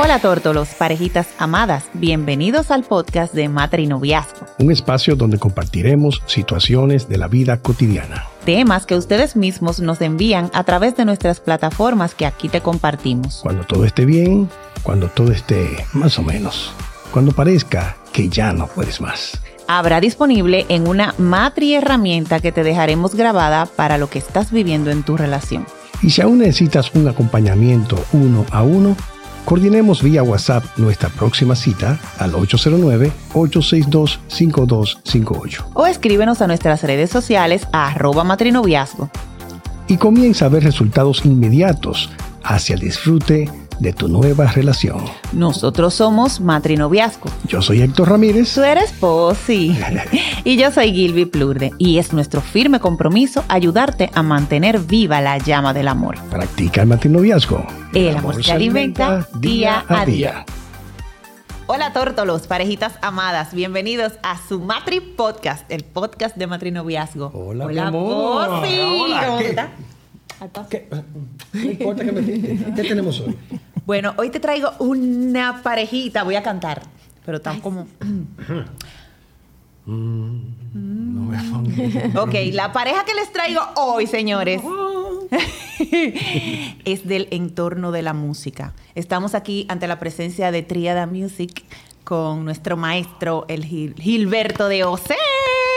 Hola tórtolos, parejitas amadas, bienvenidos al podcast de Matrinoviazgo. Un espacio donde compartiremos situaciones de la vida cotidiana. Temas que ustedes mismos nos envían a través de nuestras plataformas que aquí te compartimos. Cuando todo esté bien, cuando todo esté más o menos, cuando parezca que ya no puedes más. Habrá disponible en una matri herramienta que te dejaremos grabada para lo que estás viviendo en tu relación. Y si aún necesitas un acompañamiento uno a uno, Coordinemos vía WhatsApp nuestra próxima cita al 809-862-5258. O escríbenos a nuestras redes sociales a arroba matrinoviazgo. Y comienza a ver resultados inmediatos hacia el disfrute de tu nueva relación. Nosotros somos Matrinoviazgo. Yo soy Héctor Ramírez. Tú eres Posi. y yo soy Gilby Plurde. Y es nuestro firme compromiso ayudarte a mantener viva la llama del amor. Practica el matrinoviazgo. El, amor, se alimenta día a día. Hola tórtolos, parejitas amadas, bienvenidos a su Matri Podcast, el podcast de matrinoviazgo. Hola, Hola, amor. Posi. Hola, ¿Cómo ¿qué? estás? ¿Qué? No importa que me... ¿Qué tenemos hoy? Bueno, hoy te traigo una parejita, voy a cantar, pero tan como... No me pongo- Ok, la pareja que les traigo hoy, señores, es del entorno de la música. Estamos aquí ante la presencia de Triada Music con nuestro maestro, el Gil- Gilberto de Ose.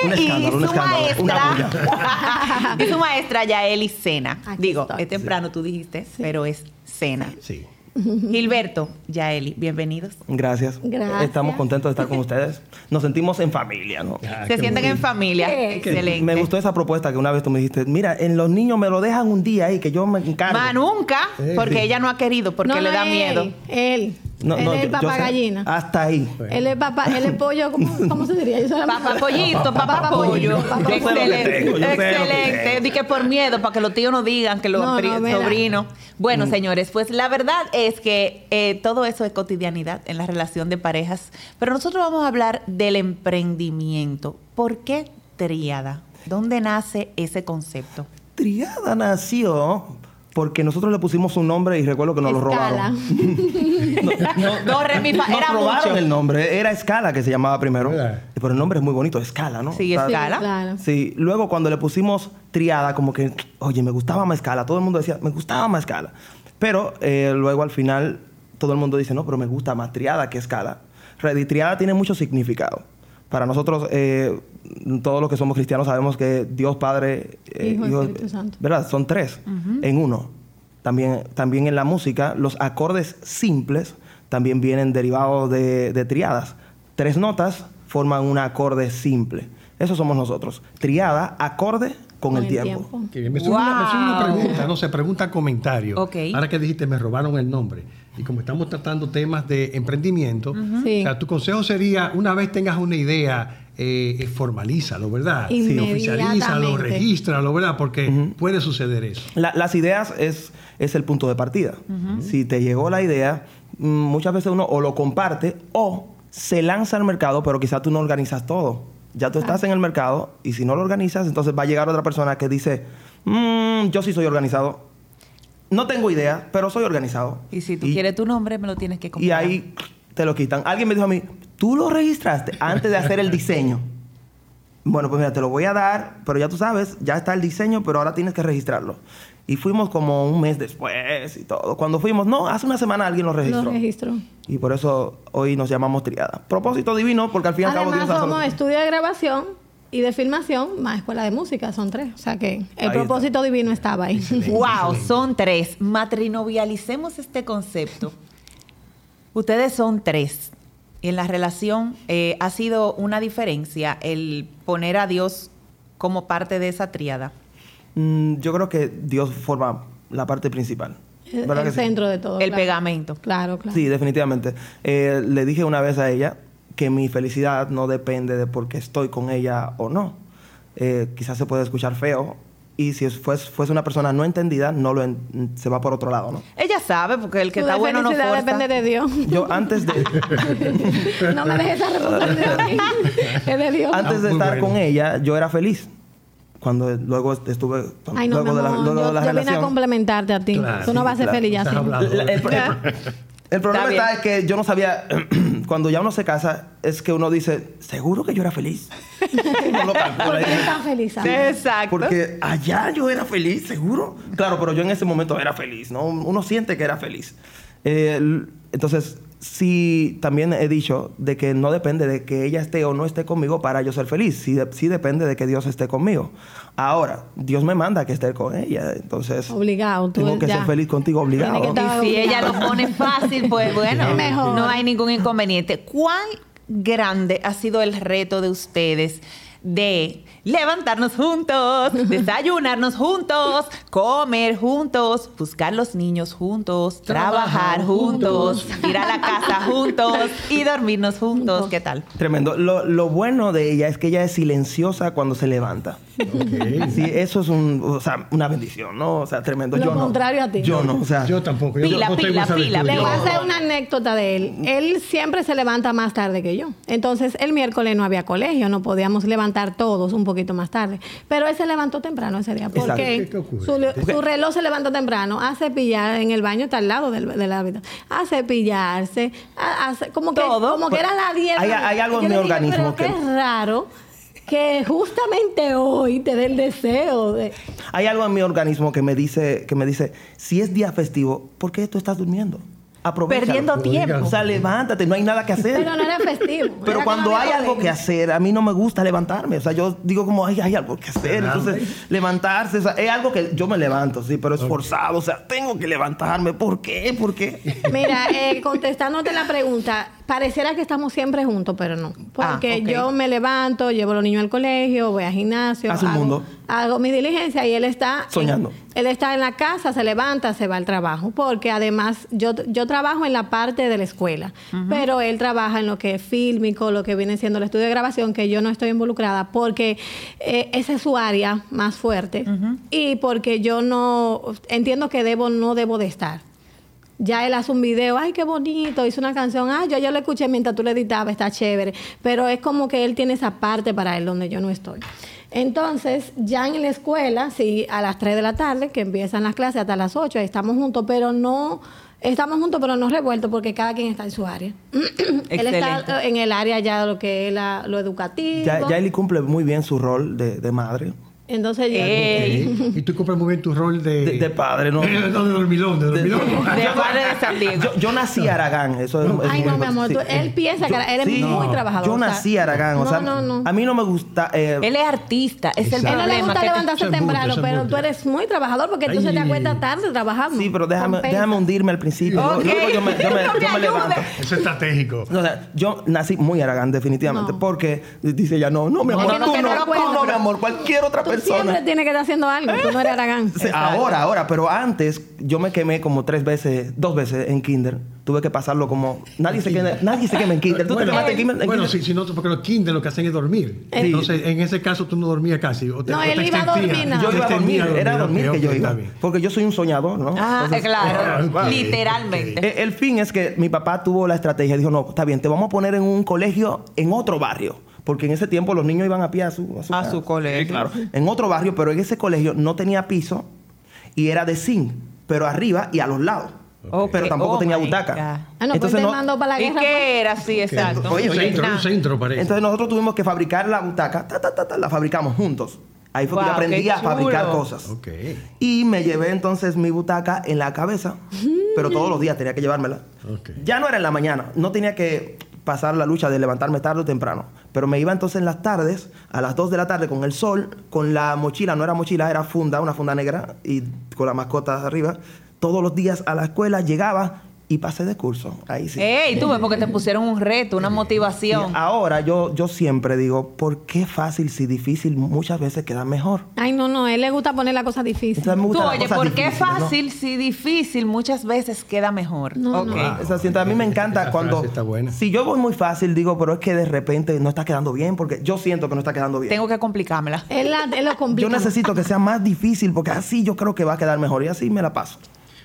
Un escándalo, y un su escándalo, una maestra, y su maestra Yaeli Sena. Aquí Digo, estoy. es temprano, tú dijiste, pero es Sena. Sí. Gilberto, Yaeli, bienvenidos. Gracias. Gracias. Estamos contentos de estar con ustedes. Nos sentimos en familia, ¿no? Ah, Se qué sienten en familia. ¿Qué? Excelente. Me gustó esa propuesta que una vez tú me dijiste, mira, en los niños me lo dejan un día ahí, que yo me encargo. Ma, nunca, Sí, porque sí. ella no ha querido, porque No, le da es miedo. Él, él. No, él no, es papá sé. gallina. Hasta ahí. Él es papá, él es pollo, ¿cómo, cómo se diría? Papá pollito, papá pollo. Papá pollo. Excelente. tengo, Excelente. tengo. Di que por miedo, para que los tíos no digan que los No, sobrinos. Bueno, Mm. señores, pues la verdad es que eh, todo eso es cotidianidad en la relación de parejas. Pero nosotros vamos a hablar del emprendimiento. ¿Por qué tríada? ¿Dónde nace ese concepto? Triada nació porque nosotros le pusimos un nombre y recuerdo que nos lo robaron. Re, mi, fa. Nos Era robaron mucho. el nombre. Era Escala que se llamaba primero. ¿Verdad? Pero el nombre es muy bonito, Escala, ¿no? Sí, Escala. Claro. Sí, luego cuando le pusimos triada, como que, oye, me gustaba más escala. Todo el mundo decía, me gustaba más escala. Pero eh, luego al final todo el mundo dice, no, pero me gusta más triada que escala. Ready, triada tiene mucho significado. Para nosotros, eh, todos los que somos cristianos sabemos que Dios Padre, eh, Hijo Espíritu Santo. ¿verdad? Son tres en uno. También, también en la música, los acordes simples también vienen derivados de, de triadas. Tres notas forman un acorde simple. Eso somos nosotros. Triada, acorde con, el, tiempo. Qué bien. Me surge una, me surge una Wow. pregunta, no sé, pregunta comentario. Ahora que dijiste, me robaron el nombre. Y como estamos tratando temas de emprendimiento, Sí. o sea, tu consejo sería, una vez tengas una idea, eh, formalízalo, ¿verdad? Sí, oficialízalo, regístralo, ¿verdad? Porque puede suceder eso. La- las ideas es, es el punto de partida. Si te llegó la idea, mm, muchas veces uno o lo comparte o se lanza al mercado, pero quizás tú no organizas todo. Ya tú estás en el mercado y si no lo organizas, entonces va a llegar otra persona que dice, "Mm, yo sí soy organizado. No tengo idea, pero soy organizado. Y si tú quieres tu nombre, me lo tienes que Y comprar. ahí te lo quitan. Alguien me dijo a mí, ¿tú lo registraste antes de hacer el diseño? Bueno, pues mira, te lo voy a dar, pero ya tú sabes, ya está el diseño, pero ahora tienes que registrarlo. Y fuimos como un mes después y todo. Cuando fuimos, no, hace una semana alguien lo registró. Lo registro. Y por eso hoy nos llamamos Triada. Propósito divino, porque al fin y al cabo Además, somos estudio de grabación y de filmación, más escuela de música, son tres. O sea que el Ahí propósito divino estaba ahí. Wow, son tres. Matrinovialicemos este concepto. Ustedes son tres. Y en la relación eh, ha sido una diferencia el poner a Dios como parte de esa tríada. Mm, yo creo que Dios forma la parte principal. El, centro de todo. El claro. pegamento. Claro, claro. Sí, definitivamente. Eh, le dije una vez a ella que mi felicidad no depende de porque estoy con ella o no. Eh, quizás se puede escuchar feo y si es- fues- fuese una persona no entendida, no lo en- se va por otro lado, ¿no? Ella sabe, porque el que Tu está bueno no felicidad fuerza. depende de Dios. Yo antes de, no me dejes esa responsabilidad. Es de Dios. antes de Ah, muy estar bueno. con ella, yo era feliz. Cuando luego estuve, Ay, no, luego mi de la, amor, luego yo, de la yo vine a relación. complementarte a ti. Claro, Tú no sí, vas a ser claro. feliz ya. Hablando. La- el- el- El problema Está está, es que yo no sabía, cuando ya uno se casa, es que uno dice, ¿seguro que yo era feliz? Uno lo calcula ¿Por qué estás feliz? Exacto. Porque allá yo era feliz, seguro. Claro, pero yo en ese momento era feliz, ¿no? Uno siente que era feliz. Eh, entonces, sí, también he dicho de que no depende de que ella esté o no esté conmigo para yo ser feliz. Sí, de- sí depende de que Dios esté conmigo. Ahora, Dios me manda que esté con ella. Entonces, Obligado, tú tengo que ya. ser feliz contigo obligado. Y si ella lo pone fácil, pues bueno, Mejor. no hay ningún inconveniente. ¿Cuán grande ha sido el reto de ustedes de levantarnos juntos, desayunarnos juntos, comer juntos, buscar los niños juntos, trabajar, Trabajar juntos, ir a la casa juntos y dormirnos juntos? ¿Qué tal? Tremendo. Lo, lo bueno de ella es que ella es silenciosa cuando se levanta. Ok. Sí, eso es un, o sea, una bendición, ¿no? O sea, tremendo. Lo yo no. contrario a ti. Yo no, o sea. Yo tampoco. Yo Pila, no pila, pila. Le voy a hacer una anécdota de él. Él siempre se levanta más tarde que yo. Entonces, el miércoles no había colegio, no podíamos levantar todos un poquito más tarde. Pero él se levantó temprano ese día. Porque ¿Qué- qué ocurre? su, su reloj se levantó temprano a cepillar en el baño, está al lado del, del hábitat. A cepillarse, a, a como, que, Todo. como que era la 10. Hay- hay algo en mi organismo pero que- qué raro que justamente hoy te dé el deseo de... Hay algo en mi organismo que me dice, que me dice, si es día festivo, ¿por qué tú estás durmiendo? Aprovecha. Perdiendo tiempo. O sea, levántate, no hay nada que hacer. Pero no era festivo. Pero era cuando no hay algo que hacer, a mí no me gusta levantarme. O sea, yo digo como, ay, hay algo que hacer. Entonces, levantarse, o sea, es algo que yo me levanto, sí, pero es forzado. O sea, tengo que levantarme. ¿Por qué? ¿Por qué? Mira, eh, contestándote la pregunta, pareciera que estamos siempre juntos, pero no. Porque Ah, ok. yo me levanto, llevo a los niños al colegio, voy al gimnasio, Hace un hago, mundo. hago mi diligencia y él está... en- Soñando. él está en la casa, se levanta, se va al trabajo. Porque además yo, yo trabajo en la parte de la escuela, pero él trabaja en lo que es fílmico, lo que viene siendo el estudio de grabación, que yo no estoy involucrada porque eh, esa es su área más fuerte y porque yo no entiendo que debo, no debo de estar. Ya él hace un video, ay, qué bonito, hizo una canción, ay, yo ya lo escuché mientras tú le editabas, está chévere. Pero es como que él tiene esa parte para él donde yo no estoy. Entonces, ya en la escuela, sí, a las 3 de la tarde, que empiezan las clases hasta las 8, ahí estamos juntos, pero no, estamos juntos, pero no revueltos porque cada quien está en su área. él está en el área ya de lo que es la- lo educativo. Ya, ya Eli cumple muy bien su rol de, de madre. Entonces, yo-. Y tú cumples muy bien tu rol de... De, de padre, ¿no? no, de dormilón, de dormilón. de padre de San Diego. Yo, yo nací Aragán, eso es, es Ay, muy no, mi amor, tú- él piensa que él es muy trabajador, Yo nací Aragán, o no, sea, no, no. a mí no me gusta. eh, Él es artista, es el Exacto. A él no le gusta te- levantarse temprano, pero tú eres muy trabajador porque entonces te Ay. acuestas tarde trabajando. sí, pero déjame, Compensa. déjame hundirme al principio. Ok. Luego yo me, yo me- No me yo me ayude. levanto. Eso es estratégico. No, o sea, yo nací muy Aragán, definitivamente, No. porque dice ella, no, no, mi No, amor, no, tú no, no no, mi amor, cualquier otra Tú persona. siempre tienes que estar haciendo algo, tú no eres Aragán. Sí, ahora, ahora, pero antes yo me quemé como tres veces, dos veces en kinder. Tuve que pasarlo como... Nadie, se, quema, nadie se quema en kinder. ¿Tú te Bueno, quemaste en kinder? en bueno, sí, sí, no, porque los kinder lo que hacen es dormir. Sí. Entonces, en ese caso tú no dormías casi. O te, No, o te él iba a dormir, no. Yo Te iba a dormir, era a dormir que yo iba. Porque yo soy un soñador, ¿no? Ah, Entonces, claro, ok. literalmente. Eh, El fin es que mi papá tuvo la estrategia, dijo, no, está bien, te vamos a poner en un colegio en otro barrio. Porque en ese tiempo los niños iban a pie a su, A casa. su colegio. Sí, claro. En otro barrio, pero en ese colegio no tenía piso y era de zinc, pero arriba y a los lados. Ok. Pero tampoco Oh, tenía butaca. God. Ah, no, pues Entonces te no- para la ¿Y guerra. qué era? Sí, exacto. Oye, Un centro, un centro parece. Entonces nosotros tuvimos que fabricar la butaca, ta, ta, ta, ta, la fabricamos juntos. Ahí fue que yo aprendí a fabricar cosas. Ok. Y me llevé entonces mi butaca en la cabeza, pero todos los días tenía que llevármela. Ok. Ya no era en la mañana, no tenía que pasar la lucha de levantarme tarde o temprano, pero me iba entonces en las tardes, a las 2 de la tarde con el sol, con la mochila, no era mochila, era funda, una funda negra y con la mascota arriba. Todos los días a la escuela llegaba y pasé de curso. Ahí sí. Ey, tú ves, porque te pusieron un reto, una Y motivación. ahora yo, yo siempre digo, ¿por qué fácil si difícil muchas veces queda mejor? Ay, no, no, a él le gusta poner la cosa difícil. Entonces, me Tú, oye, ¿por qué fácil si difícil muchas veces queda mejor? No, Ok. no. Ah, a mí me encanta Esa cuando... está buena. Si yo voy muy fácil, digo, pero es que de repente no está quedando bien, porque yo siento que no está quedando bien. Tengo que complicármela. Él, la- él lo complica. Yo necesito que sea más difícil, porque así yo creo que va a quedar mejor. Y así me la paso.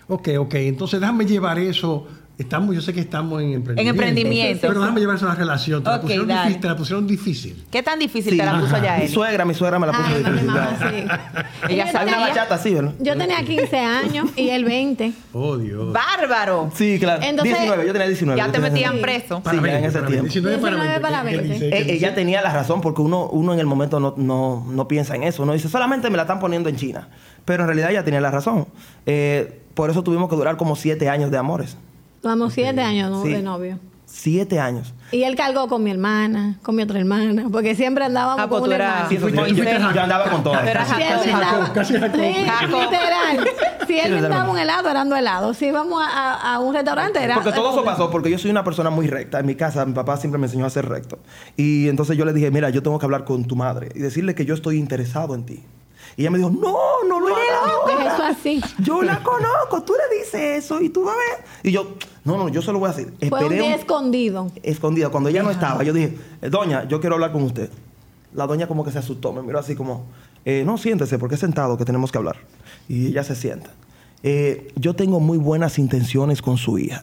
Ok, ok. Entonces déjame llevar eso Estamos, yo sé que estamos en emprendimiento. En emprendimiento. Pero déjame llevarse a la relación. Te, la pusieron difícil, te la pusieron difícil. ¿Qué tan difícil Sí. te la puso ya Mi él? suegra, mi suegra me la puso Ay, mi difícil. mamá, sí. Ella sabía. Una bachata, sí, ¿verdad? Yo tenía 15 años y él 20. Oh, Dios. ¡Bárbaro! Sí, claro. Entonces- 19, yo tenía 19. Ya te metían 19. preso. Para Sí, 20, en ese para tiempo. 19 para 20. 19 para ¿Qué- qué 20. dice? ¿Qué Eh, ella tenía la razón porque uno, uno en el momento no, no, no piensa en eso. No dice, solamente me la están poniendo en China. Pero en realidad ella tenía la razón. Eh, por eso tuvimos que durar como siete años de amores. Vamos 7 años ¿no? Sí. de novio. Siete años. Y él cargó con mi hermana, con mi otra hermana, porque siempre andábamos Ah, pues con tú una. Sí, yo, yo andaba con todas. Pero Jacob. casi Jacob. Sí, literal. Si él brindaba un helado, era dando helado. Si íbamos a, a- a un restaurante, era... Porque todo eso pasó porque yo soy una persona muy recta. En mi casa, mi papá siempre me enseñó a ser recto. Y entonces yo le dije, mira, yo tengo que hablar con tu madre y decirle que yo estoy interesado en ti. Y ella me dijo, no, no lo hagas. Eso así. Yo la conozco, tú le dices eso y tú vas a ver. Y yo, no, no, yo se lo voy a decir. Fue un Esperé día un- escondido. escondida. Cuando ella no estaba, yo dije, "Eh, doña, yo quiero hablar con usted. La doña como que se asustó, me miró así como, "Eh, no, siéntese, porque es sentado que tenemos que hablar. Y ella se sienta. "Eh, yo tengo muy buenas intenciones con su hija.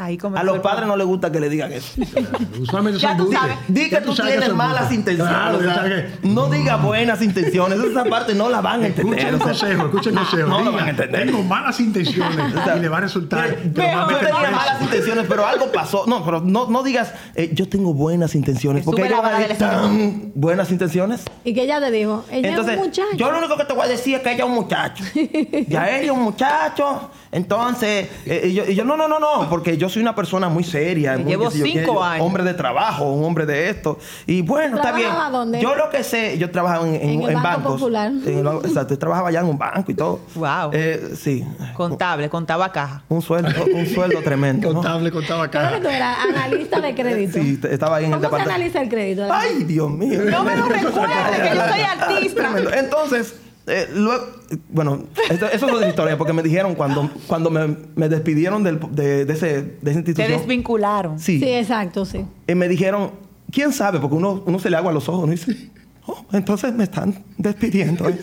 Ahí A los padres no les gusta que le digan eso. Usualmente Ya son tú dulces. sabes. Di que tú tienes malas intenciones. Claro, o ya sea, sabes que- no diga buenas intenciones. Esa parte no la van a entender. El sea, consejo, el no, consejo. No lo Diga, van a entender. Tengo malas intenciones O sea, y le va a resultar. va yo tenía malas intenciones, pero algo pasó. No, pero no, no digas, eh, yo tengo buenas intenciones. Que Porque sube ellos la van a decir, del "Tan buenas intenciones. Y que ella te dijo, ella Entonces, es un muchacho. yo lo único que te voy a decir es que ella es un muchacho. ya ella es un muchacho. Entonces, eh, y yo, y yo, no, no, no, no, porque yo soy una persona muy seria. Muy, llevo cinco yo- años. Hombre de trabajo, un hombre de esto. Y bueno, está bien. ¿Trabajaba dónde? Yo lo que sé, yo trabajaba en, en- En el en Banco bancos. Popular. En el banco- exacto, yo trabajaba allá en un banco y todo. Wow. Eh, sí. Contable, contaba caja. Un sueldo, un sueldo tremendo. ¿no? Contable, contaba que acá. tú eras analista de crédito. Sí, estaba ahí en el ¿Cómo se departamento. analiza el crédito? Ay, Dios mío. No me lo recuerdes, que yo soy artista. Tremendo. Entonces, eh, luego, bueno, esto- eso es otra historia, porque me dijeron cuando, cuando me, me despidieron del- de, de ese, de esa Te institución. desvincularon. Sí, Sí, exacto, sí. eh, me dijeron, ¿quién sabe? Porque uno, uno se le agua a los ojos, ¿no? Y dice, oh, entonces me están despidiendo. ¿eh?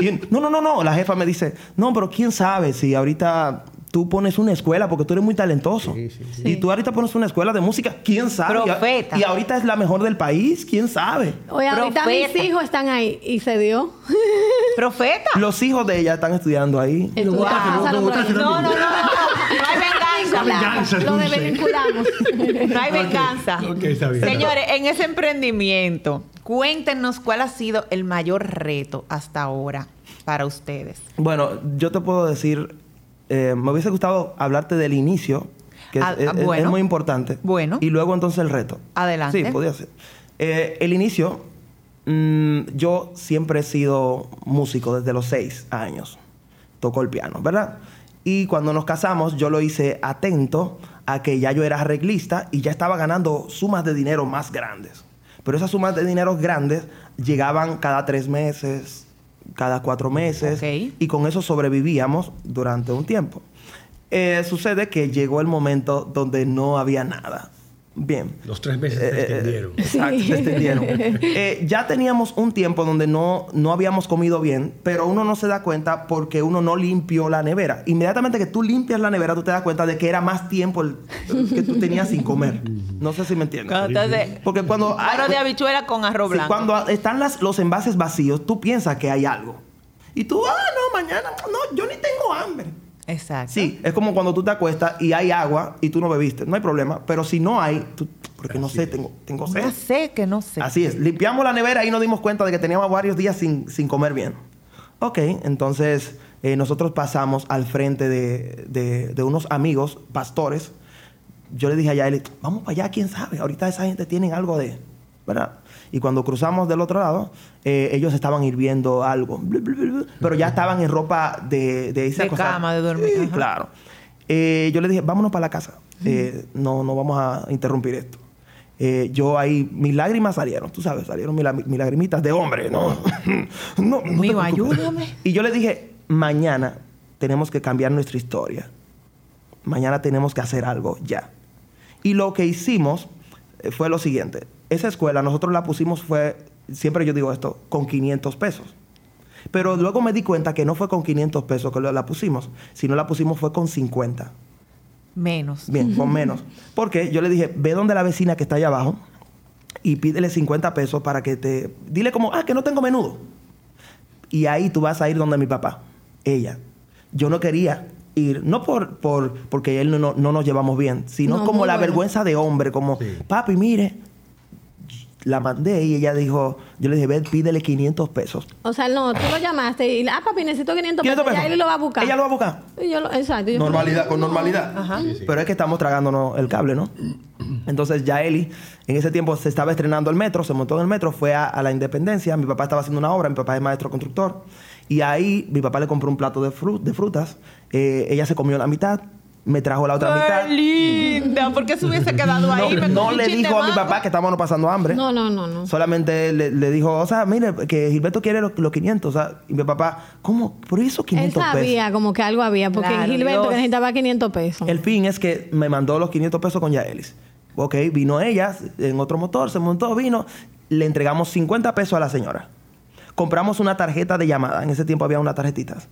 y no, no, no, no. La jefa me dice, no, pero ¿quién sabe si ahorita tú pones una escuela porque tú eres muy talentoso? Sí, sí, Y tú ahorita pones una escuela de música, ¿quién sabe? Profeta. Y, ahorita es la mejor del país, ¿quién sabe? Oye, ahorita Profeta. mis hijos están ahí y se dio. Profeta. Los hijos de ella están estudiando ahí. Lo No, no, no, no. No hay venganza. Lo. No hay venganza. Ok, está bien. Señores, en ese emprendimiento, cuéntenos cuál ha sido el mayor reto hasta ahora para ustedes. Bueno, yo te puedo decir, eh, me hubiese gustado hablarte del inicio, que es, Ah, es- es bueno. muy importante. Bueno. Y luego entonces el reto. Adelante. Sí, podía ser. Eh, el inicio, mm, yo siempre he sido músico desde los seis años. Toco el piano, ¿verdad? Y cuando nos casamos, yo lo hice atento a que ya yo era arreglista y ya estaba ganando sumas de dinero más grandes. Pero esas sumas de dinero grandes llegaban cada tres meses, cada cuatro meses. Y con eso sobrevivíamos durante un tiempo. Eh, sucede que llegó el momento donde no había nada. Bien. Los tres meses Eh, se eh, extendieron. Exacto, se extendieron. Eh, ya teníamos un tiempo donde no, no habíamos comido bien, pero uno no se da cuenta porque uno no limpió la nevera. Inmediatamente que tú limpias la nevera, tú te das cuenta de que era más tiempo el, el que tú tenías sin comer. No sé si me entiendes. Cuando entonces, Porque cuando hay- de habichuela con arroz Sí, blanco. cuando están las, los envases vacíos, tú piensas que hay algo. Y tú, ah, no, mañana, no, yo ni tengo hambre. Exacto. Sí, es como cuando tú te acuestas y hay agua y tú no bebiste. No hay problema. Pero si no hay, tú, porque no sé, tengo, tengo sed. No sé que no sé. Así es. Limpiamos la nevera y nos dimos cuenta de que teníamos varios días sin, sin comer bien. Ok, entonces eh, nosotros pasamos al frente de, de- de unos amigos, pastores. Yo le dije a Yaeli, vamos para allá, quién sabe. Ahorita esa gente tiene algo de. ¿Verdad? Y cuando cruzamos del otro lado, eh, ellos estaban hirviendo algo. blu, blu, blu, blu, pero ya estaban en ropa de, de irse a De cama, de dormir, Sí, claro. Eh, yo le dije, vámonos para la casa. Eh, no, no vamos a interrumpir esto. Eh, yo ahí, mis lágrimas salieron, tú sabes, salieron mis, mis lagrimitas de hombre, ¿no? no, no Mío, ayúdame. Y yo le dije, mañana tenemos que cambiar nuestra historia. Mañana tenemos que hacer algo ya. Y lo que hicimos fue lo siguiente. Esa escuela nosotros la pusimos fue, siempre yo digo esto, con 500 pesos. Pero luego me di cuenta que no fue con 500 pesos que la pusimos, sino la pusimos fue con 50. Menos. Bien, con menos. Porque yo le dije, ve donde la vecina que está allá abajo y pídele 50 pesos para que te... Dile como, ah, que no tengo menudo. Y ahí tú vas a ir donde mi papá, ella. Yo no quería ir, no por, por porque él no, no, no nos llevamos bien, sino No, como la bueno. vergüenza de hombre, como, Sí. papi, mire, la mandé y ella dijo, yo le dije, ve, pídele 500 pesos. O sea, no, tú lo llamaste y, ah, papi, necesito 500 500 pesos. pesos. Ya él lo va a buscar. Ella lo va a buscar. Y yo lo- exacto. yo- Normalidad, con normalidad. Sí, sí. Pero es que estamos tragándonos el cable, ¿no? Entonces ya Eli, en ese tiempo se estaba estrenando el metro, se montó en el metro, fue a, a la Independencia, mi papá estaba haciendo una obra, mi papá es maestro constructor, y ahí mi papá le compró un plato de, fru- de frutas, eh, ella se comió la mitad, me trajo la otra mitad. ¡Qué linda! ¿Por qué se hubiese quedado ahí? No, le dijo a mi papá que estábamos pasando hambre. No, no, no, no. Solamente le, le dijo, o sea, mire, que Gilberto quiere los, los 500. O sea, y mi papá, ¿cómo? ¿Por eso Él 500 pesos? sabía como que algo había, porque Claro, Gilberto Dios. que necesitaba 500 pesos. El fin es que me mandó los 500 pesos con Yaelis. Ok, vino ella en otro motor, se montó, vino, le entregamos 50 pesos a la señora. Compramos una tarjeta de llamada, en ese tiempo había unas tarjetitas.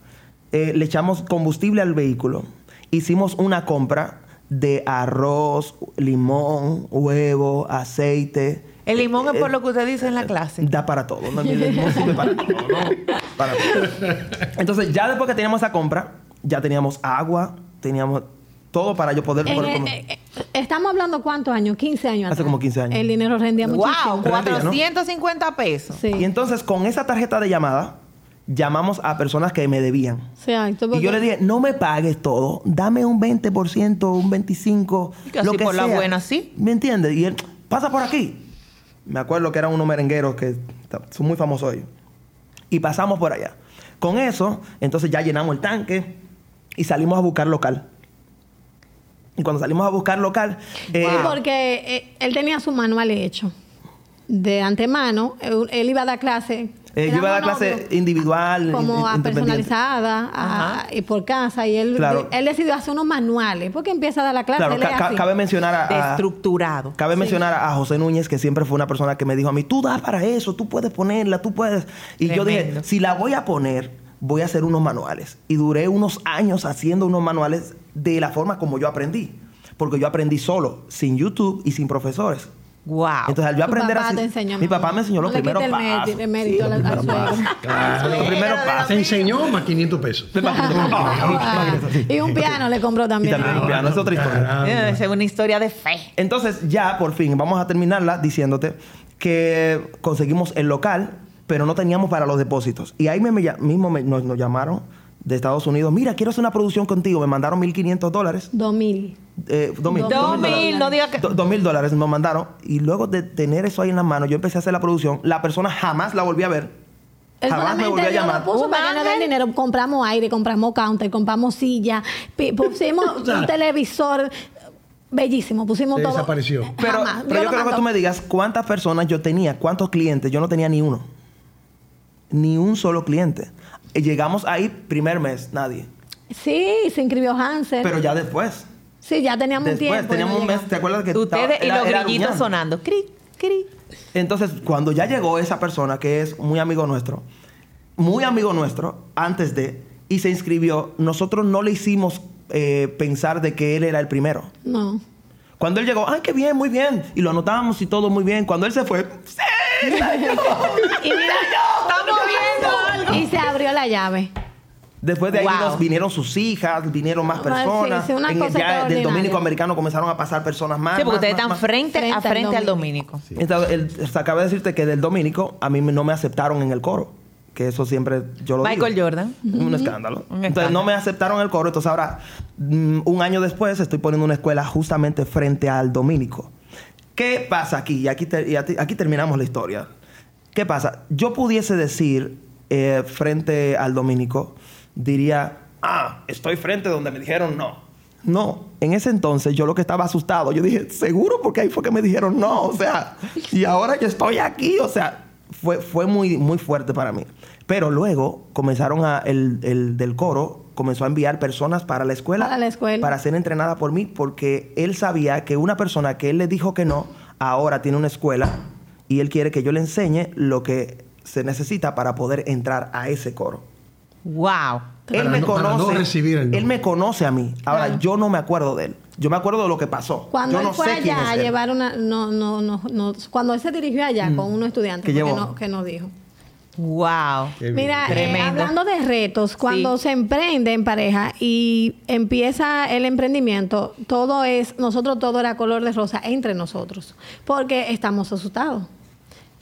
Eh, le echamos combustible al vehículo. Hicimos una compra de arroz, limón, huevo, aceite. El limón es Eh, por lo que usted dice en la clase. Da para todo. ¿no? El limón sirve para todo, ¿no? Para todo. Entonces, ya después que teníamos esa compra, ya teníamos agua, teníamos todo para yo poder... Poder eh, comer. eh, eh, estamos hablando cuántos años, 15 años. Hace atrás. como 15 años. El dinero rendía ¡Wow! muchísimo. ¿no? 450 pesos. Sí. Y entonces, con esa tarjeta de llamada, llamamos a personas que me debían. Y yo le dije, no me pagues todo, dame un 20%, un 25%, Que lo así que por la buena, sí. ¿Me entiendes? Y él, pasa por aquí. Me acuerdo que eran unos merengueros que son muy famosos ellos. Y pasamos por allá. Con eso, entonces ya llenamos el tanque y salimos a buscar local. Y cuando salimos a buscar local, eh, Sí, porque eh, él tenía su manual hecho. De antemano, él iba a dar clase. Eh, yo iba a dar clase individual, Como a personalizada a- y por casa. Y él, Claro. él decidió hacer unos manuales. Porque empieza a dar la clase. Claro, él es ca- ca- así. cabe mencionar a, a- Estructurado. Cabe mencionar a José Núñez, que siempre fue una persona que me dijo a mí, tú das para eso, tú puedes ponerla, tú puedes. Y yo dije, si la voy a poner, voy a hacer unos manuales. Y duré unos años haciendo unos manuales de la forma como yo aprendí. Porque yo aprendí solo, sin YouTube y sin profesores. ¡Wow! Entonces, al yo aprender papá así, te enseñó, mi papá me enseñó los No primeros quite el mérito- pasos. el mérito Sí, los primeros pasos. Claro. Los primeros pasos. Se enseñó más 500 pesos. Y un piano le compró Y también. también un piano, es otra historia. Eh, Es una historia de fe. Entonces, ya por fin, vamos a terminarla diciéndote que conseguimos el local, pero no teníamos para los depósitos. Y ahí me, me ll- mismo me- nos, nos llamaron de Estados Unidos. Mira, quiero hacer una producción contigo. Me mandaron 1.500 dólares. 2000. Eh, dos mil- Dos dos mil mil, dólares. no diga que- Do- Dos mil dólares nos mandaron. Y luego de tener eso ahí en las manos, yo empecé a hacer la producción. La persona jamás la volví a ver. Él jamás me solamente volvió a lo llamar. puso para ángel. dinero. Compramos aire, compramos counter, compramos silla, pusimos sea, un televisor bellísimo, pusimos Se todo. desapareció. Pero, Jamás. pero Dios yo lo quiero que tú me digas cuántas personas yo tenía, cuántos clientes. Yo no tenía ni uno. Ni un solo cliente. Y llegamos ahí primer mes, nadie. Sí, se inscribió Hansel. Pero ya después. sí, ya teníamos un Después, tiempo. teníamos un mes. ¿te acuerdas que Ustedes estaba- y era- los grillitos sonando. Cri, cri. Entonces, cuando ya llegó esa persona que es muy amigo nuestro, muy amigo nuestro, antes de, y se inscribió, nosotros no le hicimos eh, pensar de que él era el primero. No. Cuando él llegó, ¡ay, qué bien, muy bien! Y lo anotamos y todo muy bien. Cuando él se fue, ¡sí! yo! Mira, Estamos algo. y se abrió la llave. Después de ahí Wow. nos vinieron sus hijas, vinieron más Ah, personas. sí, sí, una En- cosa ya del dominico americano comenzaron a pasar personas más. Sí, porque más, ustedes más, están más. frente, Frente a al frente al dominico. dominico. Entonces, el- se acaba de decirte que del dominico a mí me- no me aceptaron en el coro. Que eso siempre yo lo Michael digo. Jordan. Un escándalo. Un Entonces no escándalo. me aceptaron el coro. Entonces ahora, mm, un año después, estoy poniendo una escuela justamente frente al dominico. ¿Qué pasa aquí? Y aquí, te- y aquí- aquí terminamos la historia. ¿Qué pasa? Yo pudiese decir eh, frente al dominico, diría, ah, estoy frente donde me dijeron no. No, en ese entonces yo lo que estaba asustado, yo dije, seguro porque ahí fue que me dijeron no, o sea, y ahora yo estoy aquí, o sea, fue, fue muy, muy fuerte para mí. Pero luego comenzaron a, el, el del coro comenzó a enviar personas para la escuela. Para la escuela. Para ser entrenada por mí, porque él sabía que una persona que él le dijo que no, ahora tiene una escuela y él quiere que yo le enseñe lo que se necesita para poder entrar a ese coro. Wow. Él Para me no- conoce. no recibir el él me conoce a mí. Ahora, Claro. yo no me acuerdo de él. Yo me acuerdo de lo que pasó. Cuando yo él no fue sé quién allá es a él. llevar una, no, no, no, no, cuando él se dirigió allá con unos estudiantes, que no dijo. Wow. Mira, eh, Tremendo. hablando de retos, cuando Sí. se emprende en pareja y empieza el emprendimiento, todo es, nosotros todo era color de rosa entre nosotros, porque estamos asustados,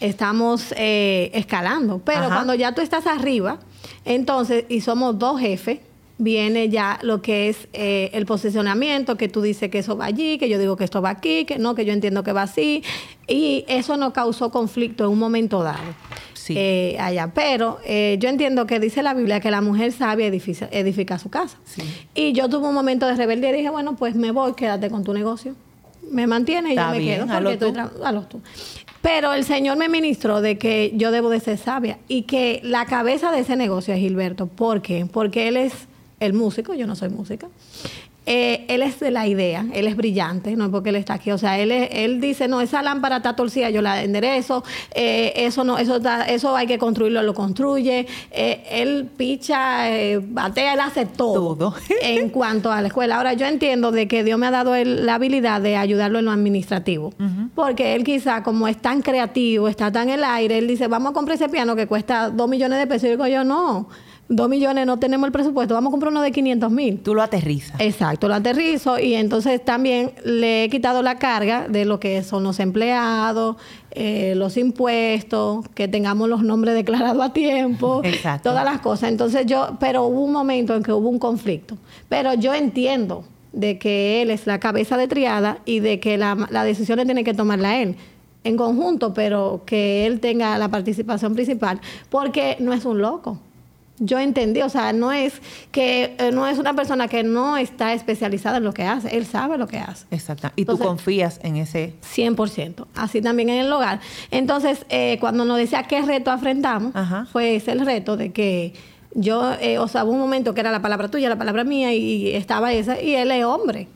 estamos eh, escalando, pero Ajá. cuando ya tú estás arriba, entonces, y somos dos jefes, viene ya lo que es eh, el posicionamiento, que tú dices que eso va allí, que yo digo que esto va aquí, que no, que yo entiendo que va así, y eso nos causó conflicto en un momento dado Sí. eh, allá. Pero eh, yo entiendo que dice la Biblia que la mujer sabia edifica, edifica su casa. Sí. Y yo tuve un momento de rebeldía y dije, bueno, pues me voy, quédate con tu negocio. Me mantiene y Está yo me bien, quedo porque estoy tú. tú. Pero el Señor me ministró de que yo debo de ser sabia y que la cabeza de ese negocio es Gilberto. ¿Por qué? Porque él es el músico, yo no soy música. Eh, él es de la idea, él es brillante, no es porque él está aquí. O sea, él, es- él dice, no, esa lámpara está torcida, yo la enderezo, eh, eso no, eso está- eso hay que construirlo, lo construye. Eh, él picha, eh, batea, él hace todo, Todo. en cuanto a la escuela. Ahora, yo entiendo de que Dios me ha dado él la habilidad de ayudarlo en lo administrativo. Porque él quizá, como es tan creativo, está tan en el aire, él dice, vamos a comprar ese piano que cuesta dos millones de pesos. Y digo yo, no, dos millones no tenemos el presupuesto, vamos a comprar uno de 500 mil. Tú lo aterrizas. Exacto, lo aterrizo y entonces también le he quitado la carga de lo que son los empleados, eh, los impuestos, que tengamos los nombres declarados a tiempo, Exacto. todas las cosas. Entonces yo, pero hubo un momento en que hubo un conflicto. Pero yo entiendo de que él es la cabeza de triada y de que la, la decisión tiene que tomarla él en conjunto, pero que él tenga la participación principal, porque no es un loco. Yo entendí, o sea, no es que eh, no es una persona que no está especializada en lo que hace, él sabe lo que hace. Exacto. Y tú confías en ese. 100%. Así también en el hogar. Entonces, eh, cuando nos decía qué reto afrontamos, Ajá. fue ese el reto de que yo, eh, o sea, hubo un momento que era la palabra tuya, la palabra mía, y estaba esa, y él es hombre,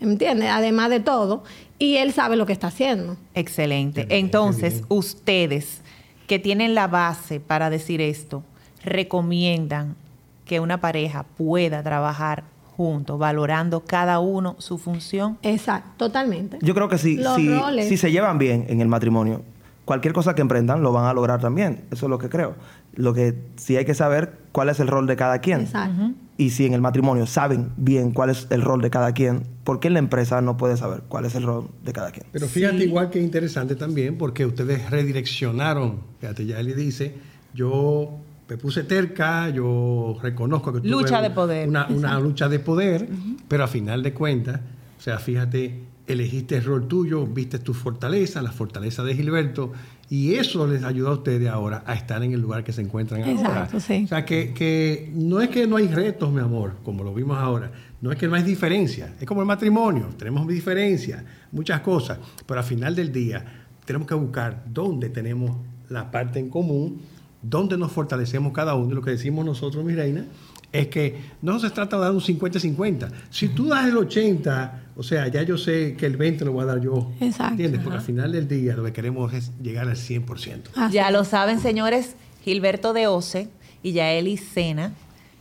¿entiendes? Además de todo, y él sabe lo que está haciendo. Excelente. Entonces, ustedes que tienen la base para decir esto, recomiendan que una pareja pueda trabajar juntos, valorando cada uno su función. Exacto, totalmente. Yo creo que si, Los si, roles. si se llevan bien en el matrimonio, cualquier cosa que emprendan lo van a lograr también. Eso es lo que creo. Lo que sí hay que saber cuál es el rol de cada quien. Exacto. Y si en el matrimonio saben bien cuál es el rol de cada quien, ¿por qué en la empresa no puede saber cuál es el rol de cada quien? Pero fíjate igual que es interesante también porque ustedes redireccionaron. Fíjate, ya él dice, yo me puse terca, yo reconozco que tuve Lucha un- de poder. Una, una lucha de poder, pero a final de cuentas, o sea, fíjate, elegiste el rol tuyo, viste tu fortaleza, la fortaleza de Gilberto, y eso les ayuda a ustedes ahora a estar en el lugar que se encuentran ahora. Exacto, sí. O sea, que, que no es que no hay retos, mi amor, como lo vimos ahora. No es que no hay diferencia. Es como el matrimonio. Tenemos diferencias, muchas cosas. Pero al final del día, tenemos que buscar dónde tenemos la parte en común, dónde nos fortalecemos cada uno. Y lo que decimos nosotros, mi reina, es que no se trata de dar un 50-50. Si tú das el 80, o sea, ya yo sé que el 20 lo voy a dar yo. Exacto. ¿Entiendes? Porque al final del día lo que queremos es llegar al 100%. Así ya lo saben, señores, Gilberto de Oce y Yaeli Sena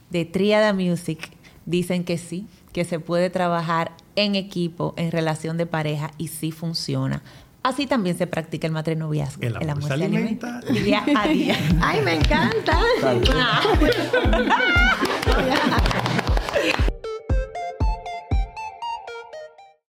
de Triada Music dicen que sí, que se puede trabajar en equipo, en relación de pareja y sí funciona. Así también se practica el matrinoviazgo. El amor se alimenta. día a día. Ay, me encanta. Ah.